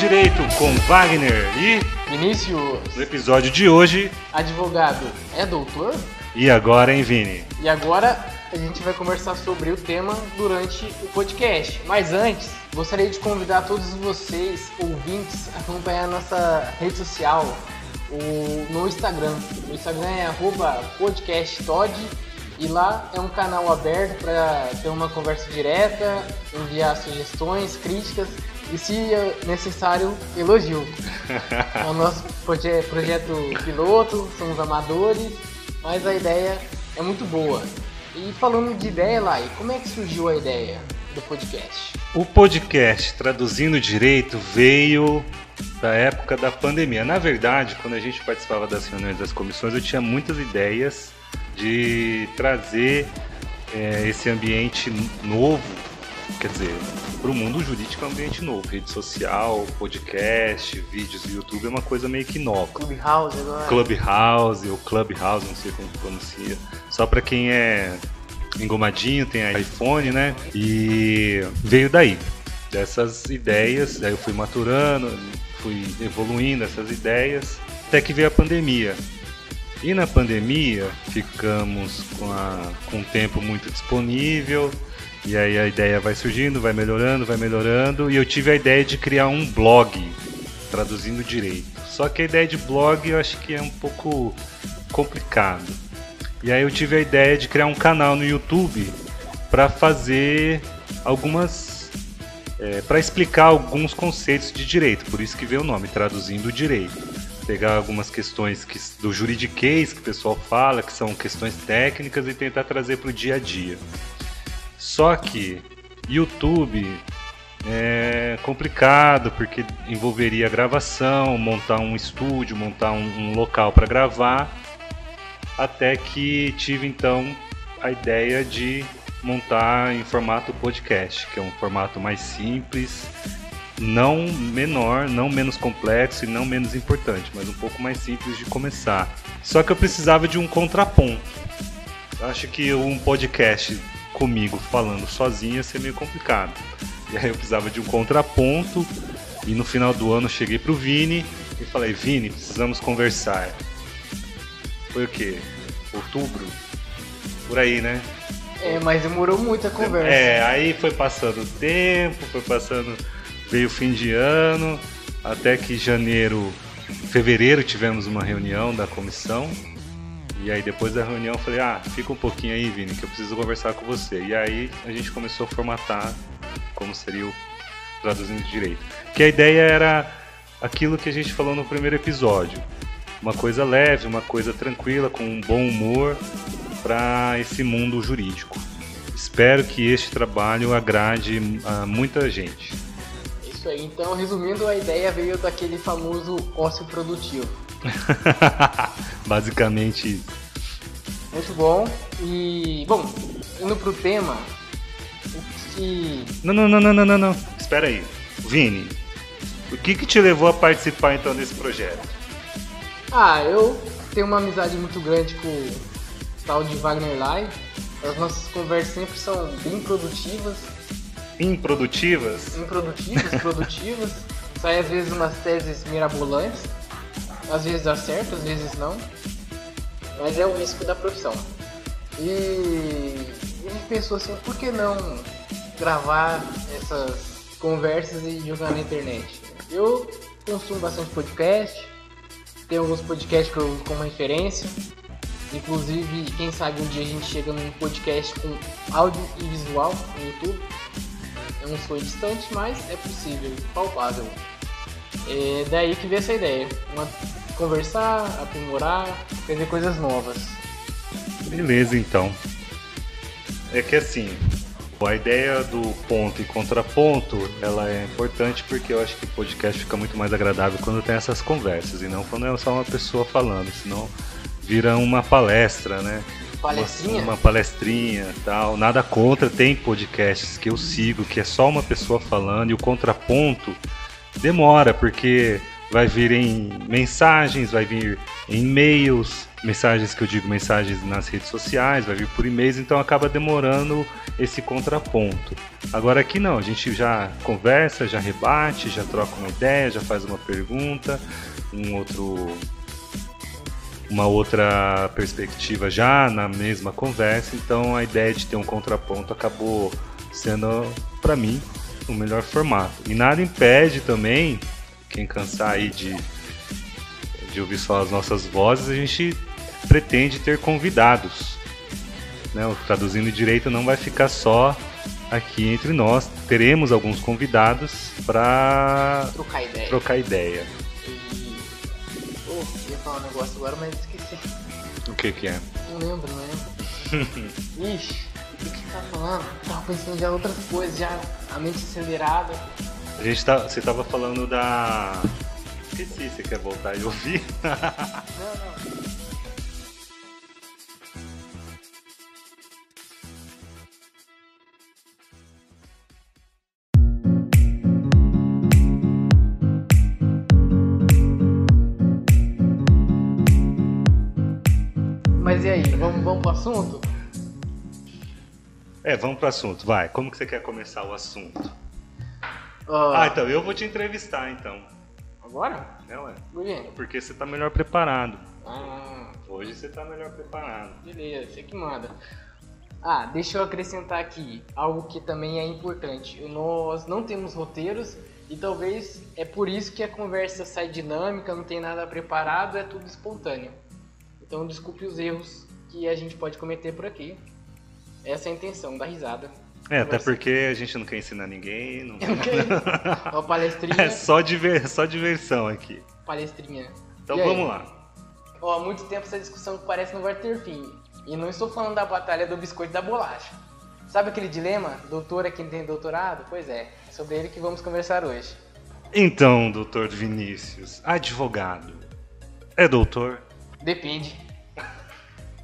Direito com Wagner e Vinícius, no episódio de hoje. advogado, é doutor? E agora, hein, Vini? E agora a gente vai conversar sobre o tema durante o podcast. Mas antes, gostaria de convidar todos vocês, ouvintes, a acompanhar a nossa rede social o, no Instagram. O Instagram é podcasttod e lá é um canal aberto para ter uma conversa direta, enviar sugestões, críticas e, se necessário, elogio. É o nosso proje projeto piloto, somos amadores, mas a ideia é muito boa. E falando de ideia, Lai, como é que surgiu a ideia do podcast? O podcast Traduzindo Direito veio da época da pandemia. Na verdade, quando a gente participava das reuniões das comissões, eu tinha muitas ideias de trazer é, esse ambiente novo, quer dizer, para o mundo jurídico é um ambiente novo. Rede social, podcast, vídeos do YouTube é uma coisa meio que nova. Clubhouse agora. Clubhouse ou Clubhouse, não sei como pronuncia. Só para quem é engomadinho, tem iPhone, né? E veio daí, dessas ideias. Daí eu fui maturando, fui evoluindo essas ideias, até que veio a pandemia. E na pandemia ficamos com, a, com um tempo muito disponível, e aí a ideia vai surgindo, vai melhorando, vai melhorando, e eu tive a ideia de criar um blog, traduzindo direito. Só que a ideia de blog eu acho que é um pouco complicado. E aí eu tive a ideia de criar um canal no YouTube para fazer algumas é, para explicar alguns conceitos de direito, por isso que veio o nome, traduzindo direito. Pegar algumas questões que, do juridiquês que o pessoal fala, que são questões técnicas, e tentar trazer para o dia a dia. Só que YouTube é complicado porque envolveria gravação, montar um estúdio, montar um, um local para gravar, até que tive então a ideia de montar em formato podcast, que é um formato mais simples, não menor, não menos complexo e não menos importante, mas um pouco mais simples de começar. Só que eu precisava de um contraponto. Eu acho que um podcast comigo falando sozinho ia ser meio complicado. E aí eu precisava de um contraponto. E no final do ano eu cheguei pro Vini e falei: Vini, precisamos conversar. Foi o quê? Outubro? Por aí, né? É, mas demorou muito a conversa. É, aí foi passando o tempo, foi passando. Veio o fim de ano, até que janeiro, fevereiro tivemos uma reunião da comissão. E aí depois da reunião eu falei, ah, fica um pouquinho aí, Vini, que eu preciso conversar com você. E aí a gente começou a formatar como seria o traduzindo direito. Que a ideia era aquilo que a gente falou no primeiro episódio. Uma coisa leve, uma coisa tranquila, com um bom humor para esse mundo jurídico. Espero que este trabalho agrade a muita gente. Isso aí, então resumindo, a ideia veio daquele famoso ócio produtivo. Basicamente isso. Muito bom. E, bom, indo pro tema, o que. Não, não, não, não, não, não, não. Espera aí. Vini, o que que te levou a participar então desse projeto? Ah, eu tenho uma amizade muito grande com o tal de Wagner Lai. As nossas conversas sempre são bem produtivas. Improdutivas? Improdutivas, produtivas. Sai às vezes umas teses mirabolantes. Às vezes dá certo, às vezes não. Mas é o risco da profissão. E ele pensou assim, por que não gravar essas conversas e jogar na internet? Eu consumo bastante podcast, tem alguns podcasts que eu uso como referência. Inclusive, quem sabe um dia a gente chega num podcast com áudio e visual no YouTube. É um sonho distante, mas é possível, palpável. É daí que veio essa ideia. Uma, conversar, aprimorar, aprender coisas novas. Beleza, então. É que assim, a ideia do ponto e contraponto, ela é importante porque eu acho que o podcast fica muito mais agradável quando tem essas conversas e não quando é só uma pessoa falando, senão vira uma palestra, né? Palestrinha? Uma, uma palestrinha tal. Nada contra, tem podcasts que eu sigo que é só uma pessoa falando e o contraponto demora, porque vai vir em mensagens, vai vir em e-mails, mensagens que eu digo mensagens nas redes sociais, vai vir por e-mails, então acaba demorando esse contraponto. Agora aqui não, a gente já conversa, já rebate, já troca uma ideia, já faz uma pergunta, um outro uma outra perspectiva já na mesma conversa, então a ideia de ter um contraponto acabou sendo para mim o melhor formato. E nada impede também quem cansar aí de de ouvir só as nossas vozes, a gente pretende ter convidados. Né? O Traduzindo Direito não vai ficar só aqui entre nós. Teremos alguns convidados para trocar ideia. Trocar ideia. E... Oh, ia falar um negócio agora, mas esqueci. O que que é? Não lembro, não lembro. Ixi, o que tá falando? Tava pensando já outras coisas, já a mente acelerada. A gente tá, você tava falando da... Esqueci, você quer voltar e ouvir? não, não. Mas e aí, vamos, vamos pro assunto? É, vamos pro assunto, vai. Como que você quer começar o assunto? Ah, então eu vou te entrevistar então. Agora? É, ué. Por quê? Porque você tá melhor preparado. Ah, Hoje você tá melhor preparado. beleza, você que manda. Ah, deixa eu acrescentar aqui algo que também é importante. Nós não temos roteiros e talvez é por isso que a conversa sai dinâmica, não tem nada preparado, é tudo espontâneo. Então desculpe os erros que a gente pode cometer por aqui. Essa é a intenção, da risada. É, até porque a gente não quer ensinar ninguém. Não... Ó, palestrinha, é só, diver... só diversão aqui. palestrinha. Então E aí? vamos lá. Ó, há muito tempo essa discussão parece não vai ter fim. E não estou falando da batalha do biscoito e da bolacha. Sabe aquele dilema? Doutor é quem tem doutorado? Pois é, é sobre ele que vamos conversar hoje. Então, doutor Vinícius, advogado, é doutor? Depende.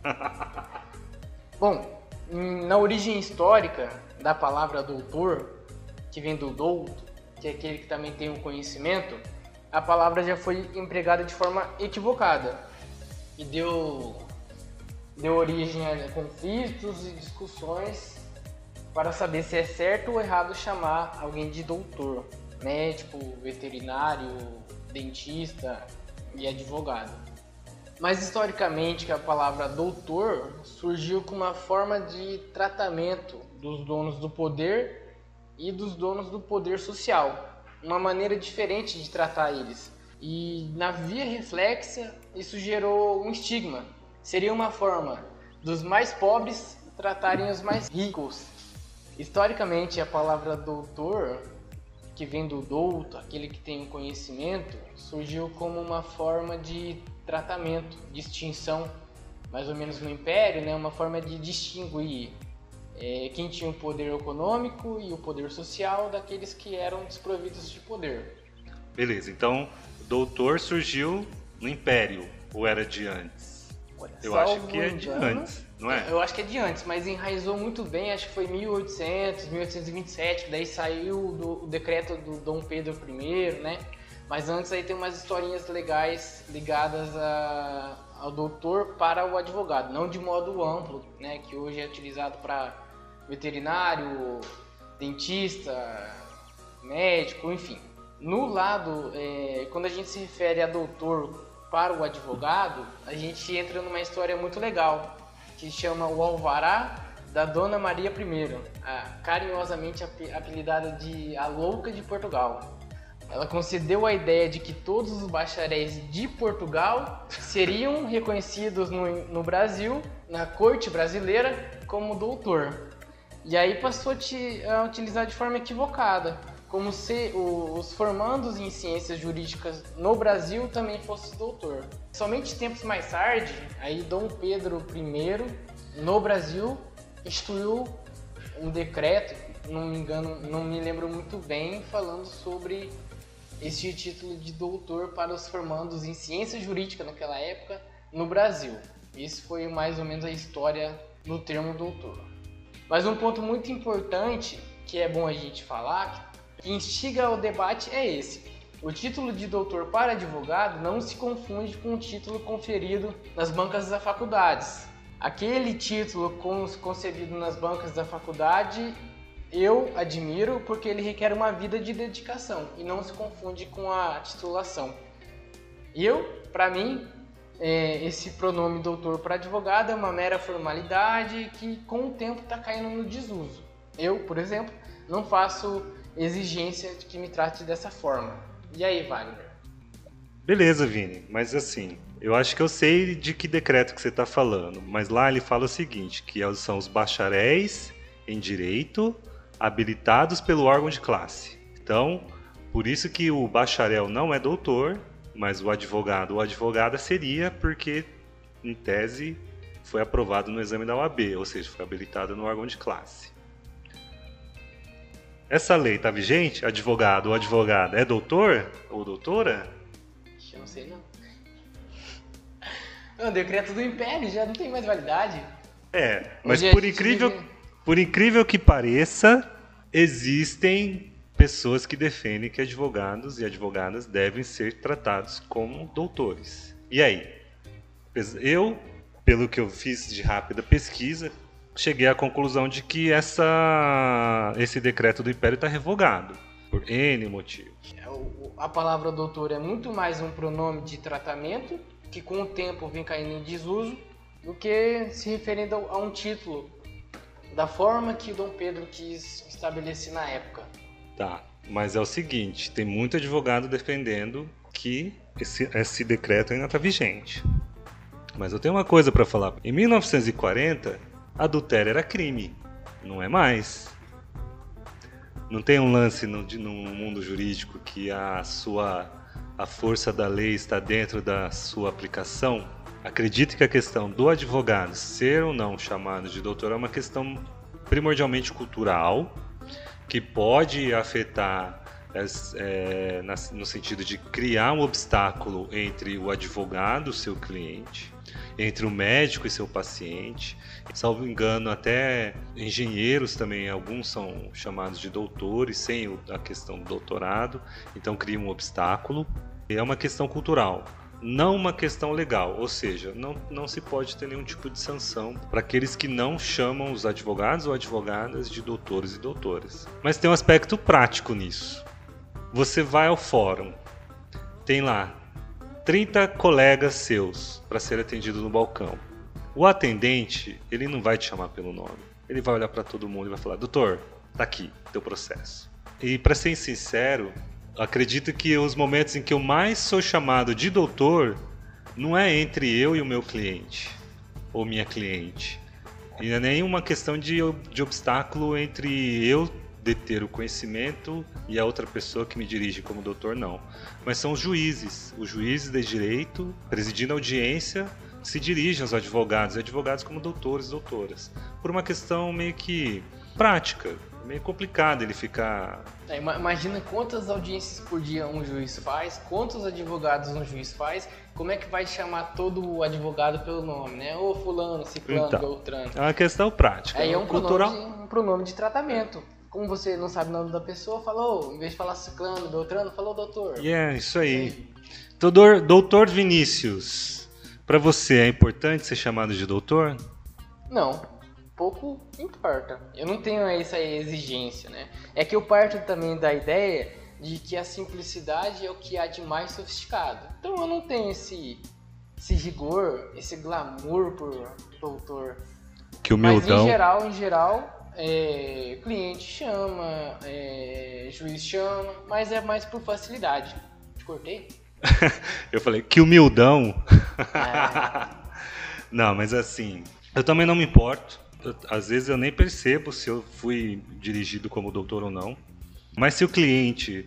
Bom, na origem histórica da palavra doutor, que vem do douto, que é aquele que também tem o conhecimento, a palavra já foi empregada de forma equivocada e deu, deu origem a conflitos e discussões para saber se é certo ou errado chamar alguém de doutor, médico, veterinário, dentista e advogado. Mas historicamente a palavra doutor surgiu como uma forma de tratamento dos donos do poder e dos donos do poder social, uma maneira diferente de tratar eles. E na via reflexa, isso gerou um estigma. Seria uma forma dos mais pobres tratarem os mais ricos. Historicamente, a palavra doutor, que vem do douto, aquele que tem o conhecimento, surgiu como uma forma de tratamento, distinção, mais ou menos no Império, né? uma forma de distinguir é, quem tinha o poder econômico e o poder social daqueles que eram desprovidos de poder. Beleza, então doutor surgiu no Império, ou era de antes? Olha, Eu acho que é de engano, antes, não é? Eu acho que é de antes, mas enraizou muito bem, acho que foi 1800, 1827, daí saiu do, o decreto do Dom Pedro I, né? Mas antes aí tem umas historinhas legais ligadas a, ao doutor para o advogado, não de modo amplo, né? Que hoje é utilizado para veterinário, dentista, médico, enfim. No lado, é, quando a gente se refere a doutor para o advogado, a gente entra numa história muito legal, que chama o Alvará da Dona Maria I, a- carinhosamente ape- apelidada de a Louca de Portugal. Ela concedeu a ideia de que todos os bacharéis de Portugal seriam reconhecidos no, no Brasil, na corte brasileira, como doutor. E aí passou a utilizar de forma equivocada, como se os formandos em ciências jurídicas no Brasil também fossem doutor. Somente tempos mais tarde, aí Dom Pedro I, no Brasil, instituiu um decreto, não me engano, não me lembro muito bem, falando sobre esse título de doutor para os formandos em ciência jurídica naquela época no Brasil. Isso foi mais ou menos a história no termo doutor. Mas um ponto muito importante que é bom a gente falar, que instiga o debate é esse. o título de doutor para advogado não se confunde com o título conferido nas bancas das faculdades. Aquele título concebido nas bancas da faculdade eu admiro porque ele requer uma vida de dedicação e não se confunde com a titulação. Eu, para mim, é, esse pronome doutor para advogado é uma mera formalidade que com o tempo está caindo no desuso. Eu, por exemplo, não faço exigência de que me trate dessa forma. E aí, Wagner? Beleza, Vini, mas assim, eu acho que eu sei de que decreto que você está falando, mas lá ele fala o seguinte, que é são os bacharéis em direito habilitados pelo órgão de classe. Então, por isso que o bacharel não é doutor, mas o advogado ou advogada seria porque, em tese, foi aprovado no exame da OAB, ou seja, foi habilitado no órgão de classe. Essa lei está vigente? Advogado ou advogada é doutor ou doutora? Eu não sei não. Não, decreto do Império já não tem mais validade. É, mas por incrível, por incrível que pareça, existem pessoas que defendem que advogados e advogadas devem ser tratados como doutores. E aí? Eu, pelo que eu fiz de rápida pesquisa, cheguei à conclusão de que essa, esse decreto do Império está revogado, por N motivos. É, a palavra doutor é muito mais um pronome de tratamento, que com o tempo vem caindo em desuso, do que se referindo a um título, da forma que Dom Pedro quis estabelecer na época. Tá, mas é o seguinte, tem muito advogado defendendo que esse, esse decreto ainda está vigente. Mas eu tenho uma coisa para falar. Em 1940, adultério era crime, não é mais. Não tem um lance no, no mundo jurídico que a sua a força da lei está dentro da sua aplicação? Acredito que a questão do advogado ser ou não chamado de doutor é uma questão primordialmente cultural que pode afetar é, no sentido de criar um obstáculo entre o advogado, seu cliente, entre o médico e seu paciente. Salvo engano, até engenheiros também, alguns são chamados de doutores, sem a questão do doutorado, então cria um obstáculo. É uma questão cultural não uma questão legal, ou seja, não, não se pode ter nenhum tipo de sanção para aqueles que não chamam os advogados ou advogadas de doutores e doutoras. Mas tem um aspecto prático nisso. Você vai ao fórum, tem lá 30 colegas seus para ser atendido no balcão. O atendente, ele não vai te chamar pelo nome. Ele vai olhar para todo mundo e vai falar: "Doutor, tá aqui teu processo". E para ser sincero, acredito que os momentos em que eu mais sou chamado de doutor não é entre eu e o meu cliente ou minha cliente. E não é nem uma questão de, de obstáculo entre eu deter o conhecimento e a outra pessoa que me dirige como doutor, não. Mas são os juízes. Os juízes de direito, presidindo a audiência, se dirigem aos advogados, e advogados como doutores doutoras. Por uma questão meio que prática meio complicado ele ficar. É, imagina quantas audiências por dia um juiz faz, quantos advogados um juiz faz, como é que vai chamar todo o advogado pelo nome, né? Ô fulano, ciclano, então, beltrano. É uma questão prática. Aí é um cultural... pronome, de, um pronome de tratamento. Como você não sabe o nome da pessoa, falou, em vez de falar ciclano, beltrano, falou doutor. É, yeah, isso aí. Doutor, doutor Vinícius, para você é importante ser chamado de doutor? Não pouco importa. Eu não tenho essa exigência, né? É que eu parto também da ideia de que a simplicidade é o que há de mais sofisticado. Então eu não tenho esse, esse rigor, esse glamour por doutor. Que humildão. Mas em geral, em geral, é, cliente chama, é, juiz chama, mas é mais por facilidade. Te cortei? eu falei, que humildão. É. não, mas assim, eu também não me importo às vezes eu nem percebo se eu fui dirigido como doutor ou não. Mas se o cliente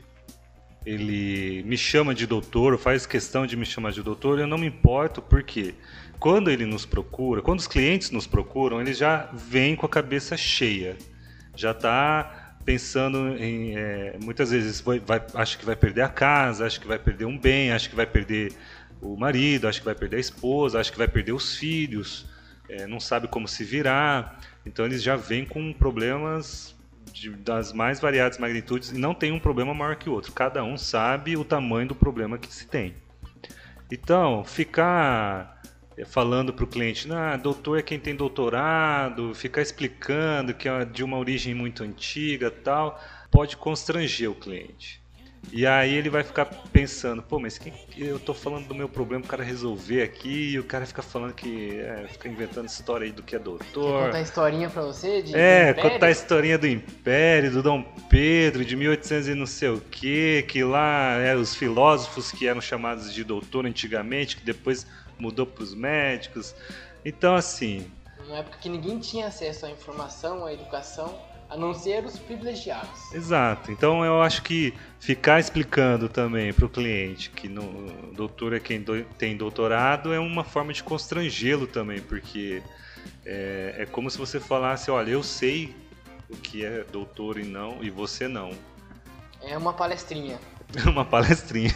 ele me chama de doutor, faz questão de me chamar de doutor, eu não me importo porque quando ele nos procura, quando os clientes nos procuram, eles já vêm com a cabeça cheia, já está pensando em é, muitas vezes vai, vai, acha que vai perder a casa, acha que vai perder um bem, acha que vai perder o marido, acha que vai perder a esposa, acha que vai perder os filhos é, não sabe como se virar. Então eles já vêm com problemas de, das mais variadas magnitudes e não tem um problema maior que o outro. Cada um sabe o tamanho do problema que se tem. Então, ficar eh, falando para o cliente, ah, doutor é quem tem doutorado, ficar explicando que é de uma origem muito antiga tal, pode constranger o cliente. E aí ele vai ficar pensando, pô, mas que eu tô falando do meu problema o cara resolver aqui e o cara fica falando que é, fica inventando história aí do que é doutor. Quer contar historinha pra você? De, é, contar a historinha do Império, do Dom Pedro, de 1800 e não sei o que, que lá eram os filósofos que eram chamados de doutor antigamente, que depois mudou pros médicos. Então, assim. Numa época que ninguém tinha acesso à informação, à educação a não ser os privilegiados. Exato. Então eu acho que ficar explicando também para o cliente que no doutor é quem do, tem doutorado é uma forma de constrangê-lo também, porque é, é, como se você falasse, olha, eu sei o que é doutor e não, e você não. É uma palestrinha. É uma palestrinha.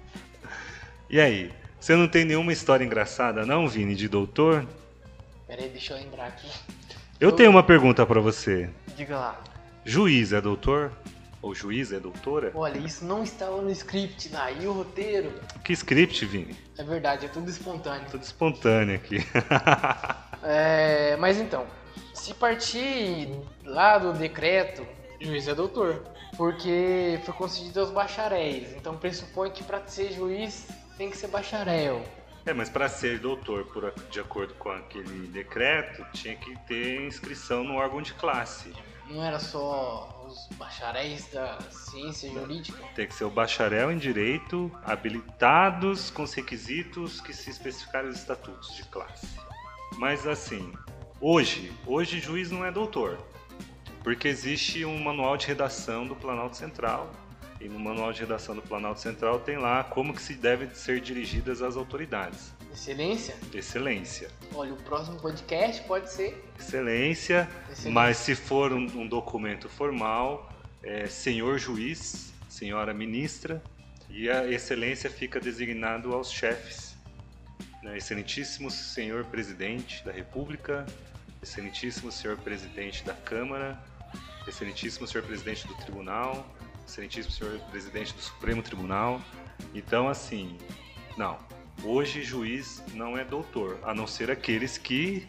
e aí? Você não tem nenhuma história engraçada, não, Vini, de doutor? Peraí, deixa eu lembrar aqui. Eu tenho uma pergunta para você. Diga lá. Juiz é doutor? Ou juiz é doutora? Olha, isso não estava no script lá. E o roteiro? Que script, Vini? É verdade, é tudo espontâneo. Tudo espontâneo aqui. é, mas então, se partir lá do decreto, juiz é doutor. Porque foi concedido aos bacharéis. Então pressupõe que para ser juiz tem que ser bacharel. É, mas para ser doutor, por, de acordo com aquele decreto, tinha que ter inscrição no órgão de classe. Não era só os bacharéis da ciência jurídica? Tem que ser o bacharel em direito, habilitados com os requisitos que se especificaram nos estatutos de classe. Mas assim, hoje, hoje juiz não é doutor, porque existe um manual de redação do Planalto Central e no manual de redação do Planalto Central tem lá como que se devem ser dirigidas as autoridades. Excelência? Excelência. Olha, o próximo podcast pode ser. Excelência, Excelência. mas se for um, um documento formal, é senhor juiz, senhora ministra, e a excelência fica designado aos chefes. Né? Excelentíssimo senhor presidente da República, excelentíssimo senhor presidente da Câmara, excelentíssimo senhor presidente do Tribunal, excelentíssimo senhor presidente do Supremo Tribunal. Então, assim, não. Hoje, juiz não é doutor, a não ser aqueles que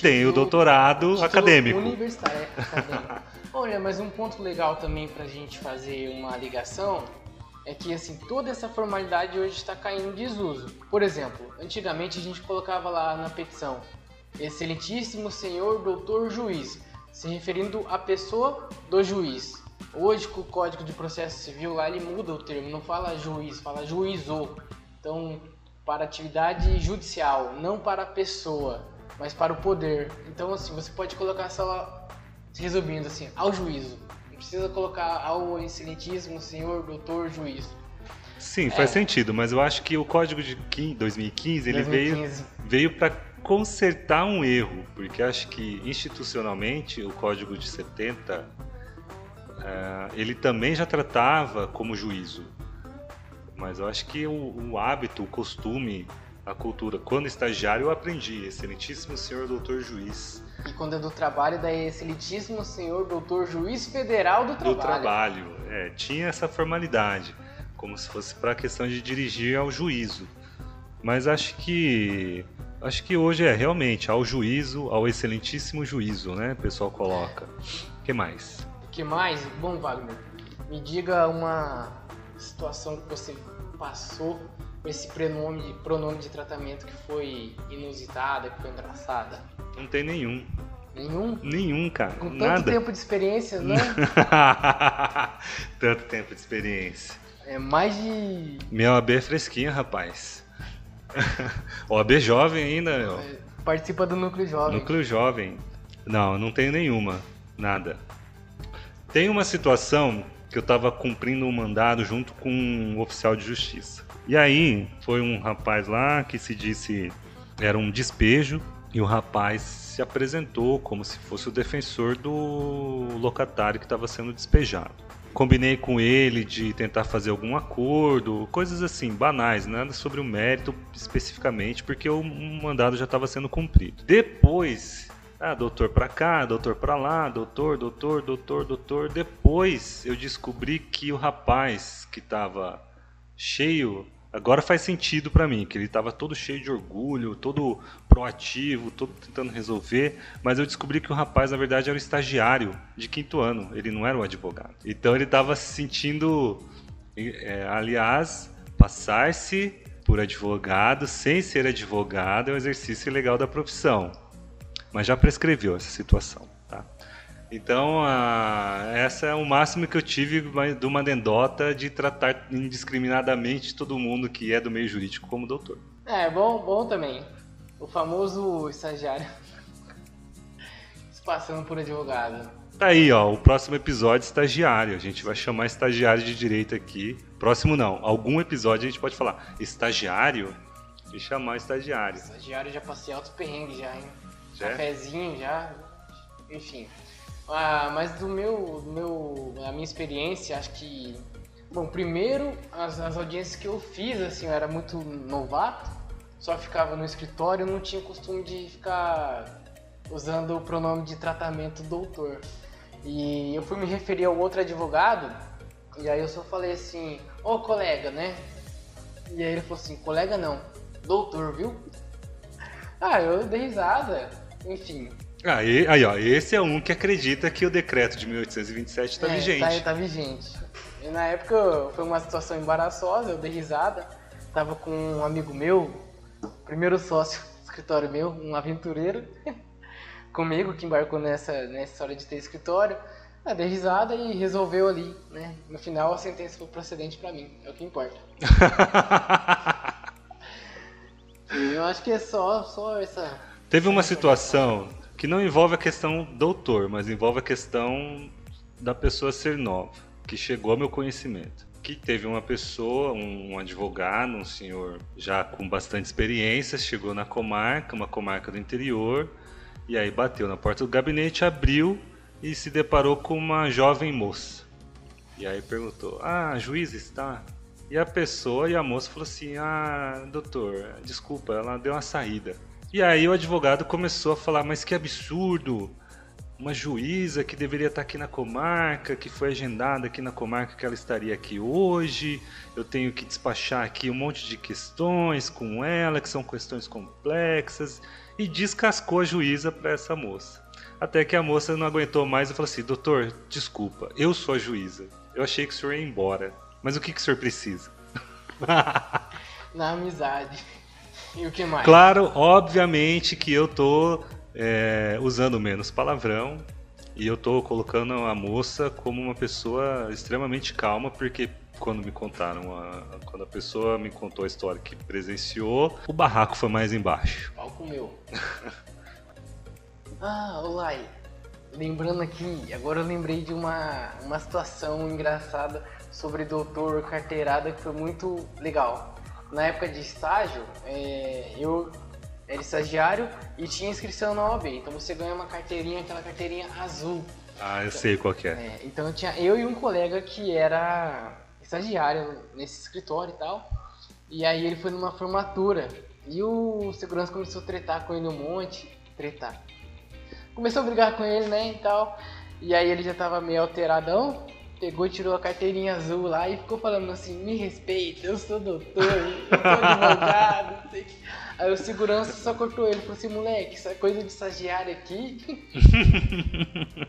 têm o doutorado acadêmico. Universitário, é, acadêmico. Olha, mas um ponto legal também para a gente fazer uma ligação é que assim toda essa formalidade hoje está caindo em desuso. Por exemplo, antigamente a gente colocava lá na petição Excelentíssimo Senhor Doutor Juiz, se referindo à pessoa do juiz. Hoje, com o Código de Processo Civil, lá ele muda o termo, não fala juiz, fala juizou. Então, para atividade judicial, não para a pessoa, mas para o poder. Então, assim, você pode colocar só, resumindo assim, ao juízo. Não precisa colocar ao excelentíssimo senhor, doutor, juiz. Sim, faz é. sentido, mas eu acho que o Código de 2015, ele 2015. veio, veio para consertar um erro, porque acho que institucionalmente o Código de 70 é, ele também já tratava como juízo. Mas eu acho que o, o, hábito, o costume, a cultura, quando estagiário eu aprendi, excelentíssimo senhor doutor juiz. E quando é do trabalho, daí excelentíssimo senhor doutor juiz federal do trabalho. Do trabalho, é, tinha essa formalidade, como se fosse para a questão de dirigir ao juízo. Mas acho que acho que hoje é realmente ao juízo, ao excelentíssimo juízo, né? O pessoal coloca. O que mais? Que mais? Bom, Wagner, me diga uma situação que você passou com esse pronome, pronome de tratamento que foi inusitada, que foi engraçada. Não tem nenhum. Nenhum? Nenhum, cara. Com tanto Nada. tempo de experiência, né? tanto tempo de experiência. É mais de. Minha OAB é fresquinha, rapaz. OAB jovem ainda, meu. Participa do núcleo jovem. Núcleo jovem. Não, não tenho nenhuma. Nada. Tem uma situação que eu estava cumprindo um mandado junto com um oficial de justiça. E aí foi um rapaz lá que se disse era um despejo e o rapaz se apresentou como se fosse o defensor do locatário que estava sendo despejado. Combinei com ele de tentar fazer algum acordo, coisas assim, banais, nada sobre o mérito especificamente, porque o mandado já estava sendo cumprido. Depois Ah, doutor pra cá, doutor pra lá, doutor, doutor, doutor, doutor. Depois eu descobri que o rapaz que tava cheio, agora faz sentido pra mim, que ele tava todo cheio de orgulho, todo proativo, todo tentando resolver, mas eu descobri que o rapaz na verdade era o estagiário de quinto ano, ele não era o advogado. Então ele tava se sentindo, é, aliás, passar-se por advogado sem ser advogado é um exercício legal da profissão mas já prescreveu essa situação. Tá? Então, a, essa é o máximo que eu tive de uma anedota de tratar indiscriminadamente todo mundo que é do meio jurídico como doutor. É, bom, bom também. O famoso estagiário se passando por advogado. Tá aí, ó, o próximo episódio estagiário. A gente vai chamar estagiário de direito aqui. Próximo não, algum episódio a gente pode falar estagiário e chamar estagiário. Estagiário já passei altos perrengues já, hein? Já? cafezinho já, enfim. Ah, mas do meu, do meu, a minha experiência, acho que, bom, primeiro as, as audiências que eu fiz, assim, eu era muito novato, só ficava no escritório, não tinha costume de ficar usando o pronome de tratamento doutor. E eu fui me referir ao outro advogado, e aí eu só falei assim, ô oh, colega, né? E aí ele falou assim, colega não, doutor, viu? Ah, eu dei risada. Enfim. Ah, e, aí, ó, esse é um que acredita que o decreto de 1827 está é, vigente. Tá, tá vigente. E na época foi uma situação embaraçosa, eu dei risada. Tava com um amigo meu, primeiro sócio do escritório meu, um aventureiro, comigo, que embarcou nessa, nessa história de ter escritório. Eu dei risada e resolveu ali, né? No final a sentença foi procedente para mim, é o que importa. eu acho que é só, só essa Teve uma situação que não envolve a questão doutor, mas envolve a questão da pessoa ser nova, que chegou ao meu conhecimento. Que teve uma pessoa, um advogado, um senhor já com bastante experiência, chegou na comarca, uma comarca do interior, e aí bateu na porta do gabinete, abriu e se deparou com uma jovem moça. E aí perguntou: Ah, juiz está? E a pessoa e a moça falou assim: Ah, doutor, desculpa, ela deu uma saída. E aí o advogado começou a falar, mas que absurdo! Uma juíza que deveria estar aqui na comarca, que foi agendada aqui na comarca que ela estaria aqui hoje. Eu tenho que despachar aqui um monte de questões com ela, que são questões complexas, e descascou a juíza para essa moça. Até que a moça não aguentou mais e falou assim: Doutor, desculpa, eu sou a juíza. Eu achei que o senhor ia embora. Mas o que, que o senhor precisa? Na amizade. E o que mais? Claro, obviamente que eu tô é, usando menos palavrão e eu tô colocando a moça como uma pessoa extremamente calma, porque quando me contaram, a, quando a pessoa me contou a história que presenciou, o barraco foi mais embaixo. Palco meu. ah, Olai, lembrando aqui, agora eu lembrei de uma, uma situação engraçada sobre doutor carteirada que foi muito legal na época de estágio, é, eu era estagiário e tinha inscrição na OAB. Então você ganha uma carteirinha, aquela carteirinha azul. Ah, eu sei qual é. é. Então eu tinha eu e um colega que era estagiário nesse escritório e tal. E aí ele foi numa formatura. E o segurança começou a tretar com ele um monte. Tretar. Começou a brigar com ele, né, e tal. E aí ele já tava meio alteradão pegou e tirou a carteirinha azul lá e ficou falando assim, me respeita, eu sou doutor, eu sou advogado, não sei Aí o segurança só cortou ele, falou assim, moleque, isso é coisa de estagiário aqui.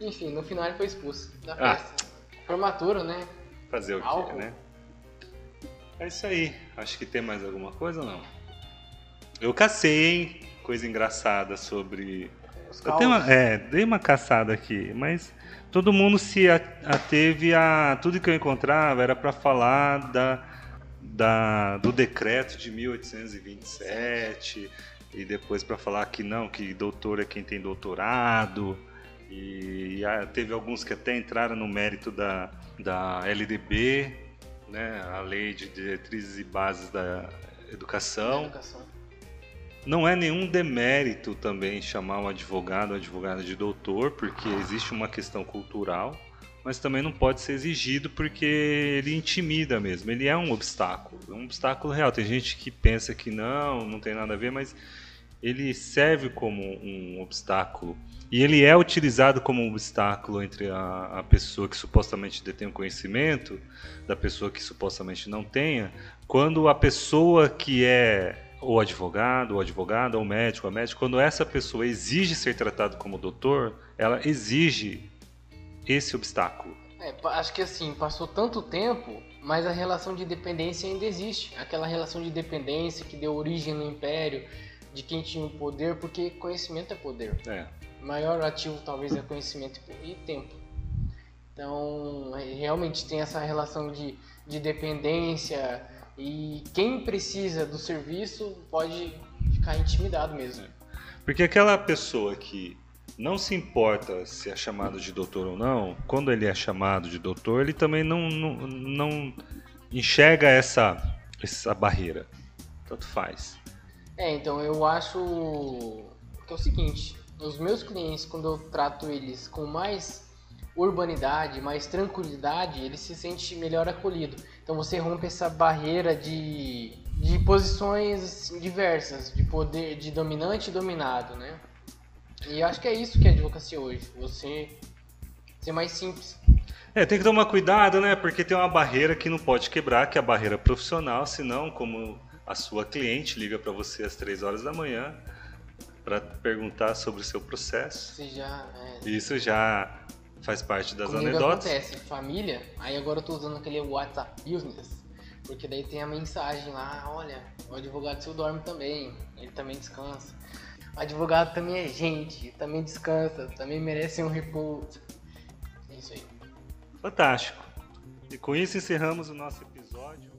Enfim, no final ele foi expulso da ah. festa. Ah. Formatura, né? Fazer o quê, né? É isso aí. Acho que tem mais alguma coisa ou não? Eu cacei, hein? Coisa engraçada sobre. Os eu uma, é, dei uma caçada aqui, mas todo mundo se ateve a tudo que eu encontrava era para falar da, da, do decreto de 1827 e depois para falar que não, que doutor é quem tem doutorado e, e teve alguns que até entraram no mérito da, da LDB, né, a Lei de Diretrizes e Bases da Educação. Da educação não é nenhum demérito também chamar um advogado ou advogada de doutor, porque existe uma questão cultural, mas também não pode ser exigido porque ele intimida mesmo. Ele é um obstáculo, é um obstáculo real. Tem gente que pensa que não, não tem nada a ver, mas ele serve como um obstáculo e ele é utilizado como um obstáculo entre a, a, pessoa que supostamente detém o conhecimento da pessoa que supostamente não tenha, quando a pessoa que é o advogado, o advogado, ou o médico, a médica, quando essa pessoa exige ser tratado como doutor, ela exige esse obstáculo. É, acho que assim, passou tanto tempo, mas a relação de dependência ainda existe. Aquela relação de dependência que deu origem no império, de quem tinha o poder, porque conhecimento é poder. É. O maior ativo talvez é conhecimento e tempo. Então, é, realmente tem essa relação de, de dependência e quem precisa do serviço pode ficar intimidado mesmo. Porque aquela pessoa que não se importa se é chamado de doutor ou não, quando ele é chamado de doutor, ele também não, não, não enxerga essa, essa barreira. Tanto faz. É, então eu acho que é o seguinte, os meus clientes, quando eu trato eles com mais urbanidade, mais tranquilidade, ele se sente melhor acolhido. Então você rompe essa barreira de, de posições assim, diversas, de poder, de dominante e dominado, né? E acho que é isso que é advocacia hoje, você ser mais simples. É, tem que tomar cuidado, né? Porque tem uma barreira que não pode quebrar, que é a barreira profissional, senão como a sua cliente liga para você às três horas da manhã para perguntar sobre o seu processo. Isso já, é... Isso já faz parte das Comigo anedotas. acontece, família, aí agora eu tô usando aquele WhatsApp Business, porque daí tem a mensagem lá, olha, o advogado seu dorme também, ele também descansa. O advogado também é gente, também descansa, também merece um repouso. É isso aí. Fantástico. E com isso encerramos o nosso episódio.